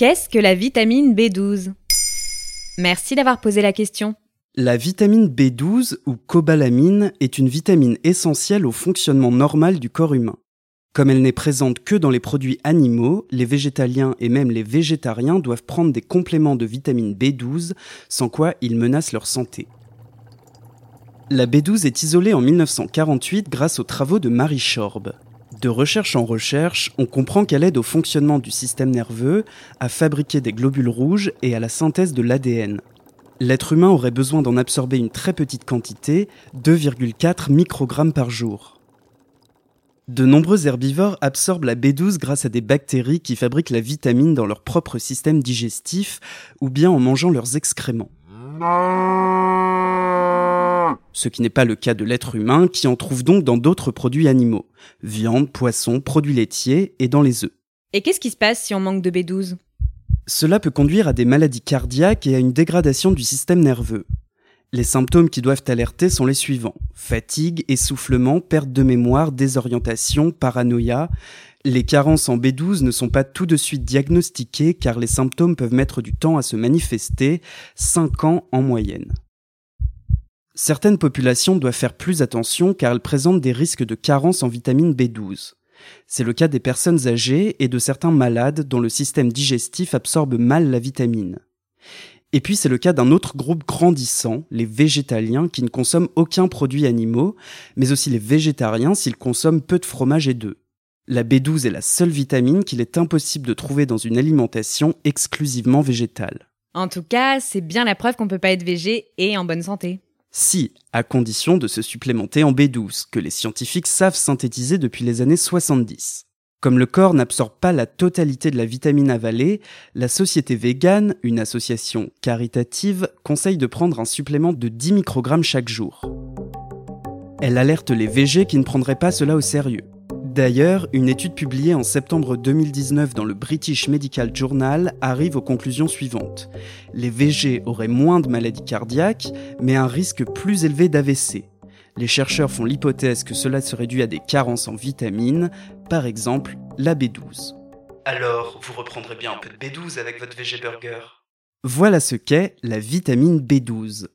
Qu'est-ce que la vitamine B12 Merci d'avoir posé la question. La vitamine B12 ou cobalamine est une vitamine essentielle au fonctionnement normal du corps humain. Comme elle n'est présente que dans les produits animaux, les végétaliens et même les végétariens doivent prendre des compléments de vitamine B12, sans quoi ils menacent leur santé. La B12 est isolée en 1948 grâce aux travaux de Marie Schorb. De recherche en recherche, on comprend qu'elle aide au fonctionnement du système nerveux, à fabriquer des globules rouges et à la synthèse de l'ADN. L'être humain aurait besoin d'en absorber une très petite quantité, 2,4 microgrammes par jour. De nombreux herbivores absorbent la B12 grâce à des bactéries qui fabriquent la vitamine dans leur propre système digestif ou bien en mangeant leurs excréments ce qui n'est pas le cas de l'être humain qui en trouve donc dans d'autres produits animaux, viande, poisson, produits laitiers et dans les œufs. Et qu'est-ce qui se passe si on manque de B12 Cela peut conduire à des maladies cardiaques et à une dégradation du système nerveux. Les symptômes qui doivent alerter sont les suivants. Fatigue, essoufflement, perte de mémoire, désorientation, paranoïa. Les carences en B12 ne sont pas tout de suite diagnostiquées car les symptômes peuvent mettre du temps à se manifester, 5 ans en moyenne. Certaines populations doivent faire plus attention car elles présentent des risques de carence en vitamine B12. C'est le cas des personnes âgées et de certains malades dont le système digestif absorbe mal la vitamine. Et puis c'est le cas d'un autre groupe grandissant, les végétaliens qui ne consomment aucun produit animaux, mais aussi les végétariens s'ils consomment peu de fromage et d'œufs. La B12 est la seule vitamine qu'il est impossible de trouver dans une alimentation exclusivement végétale. En tout cas, c'est bien la preuve qu'on peut pas être végé et en bonne santé. Si, à condition de se supplémenter en B12, que les scientifiques savent synthétiser depuis les années 70. Comme le corps n'absorbe pas la totalité de la vitamine avalée, la société végane, une association caritative, conseille de prendre un supplément de 10 microgrammes chaque jour. Elle alerte les végés qui ne prendraient pas cela au sérieux. D'ailleurs, une étude publiée en septembre 2019 dans le British Medical Journal arrive aux conclusions suivantes. Les VG auraient moins de maladies cardiaques, mais un risque plus élevé d'AVC. Les chercheurs font l'hypothèse que cela serait dû à des carences en vitamines, par exemple la B12. Alors, vous reprendrez bien un peu de B12 avec votre VG Burger Voilà ce qu'est la vitamine B12.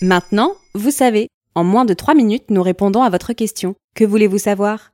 Maintenant, vous savez. En moins de 3 minutes, nous répondons à votre question. Que voulez-vous savoir?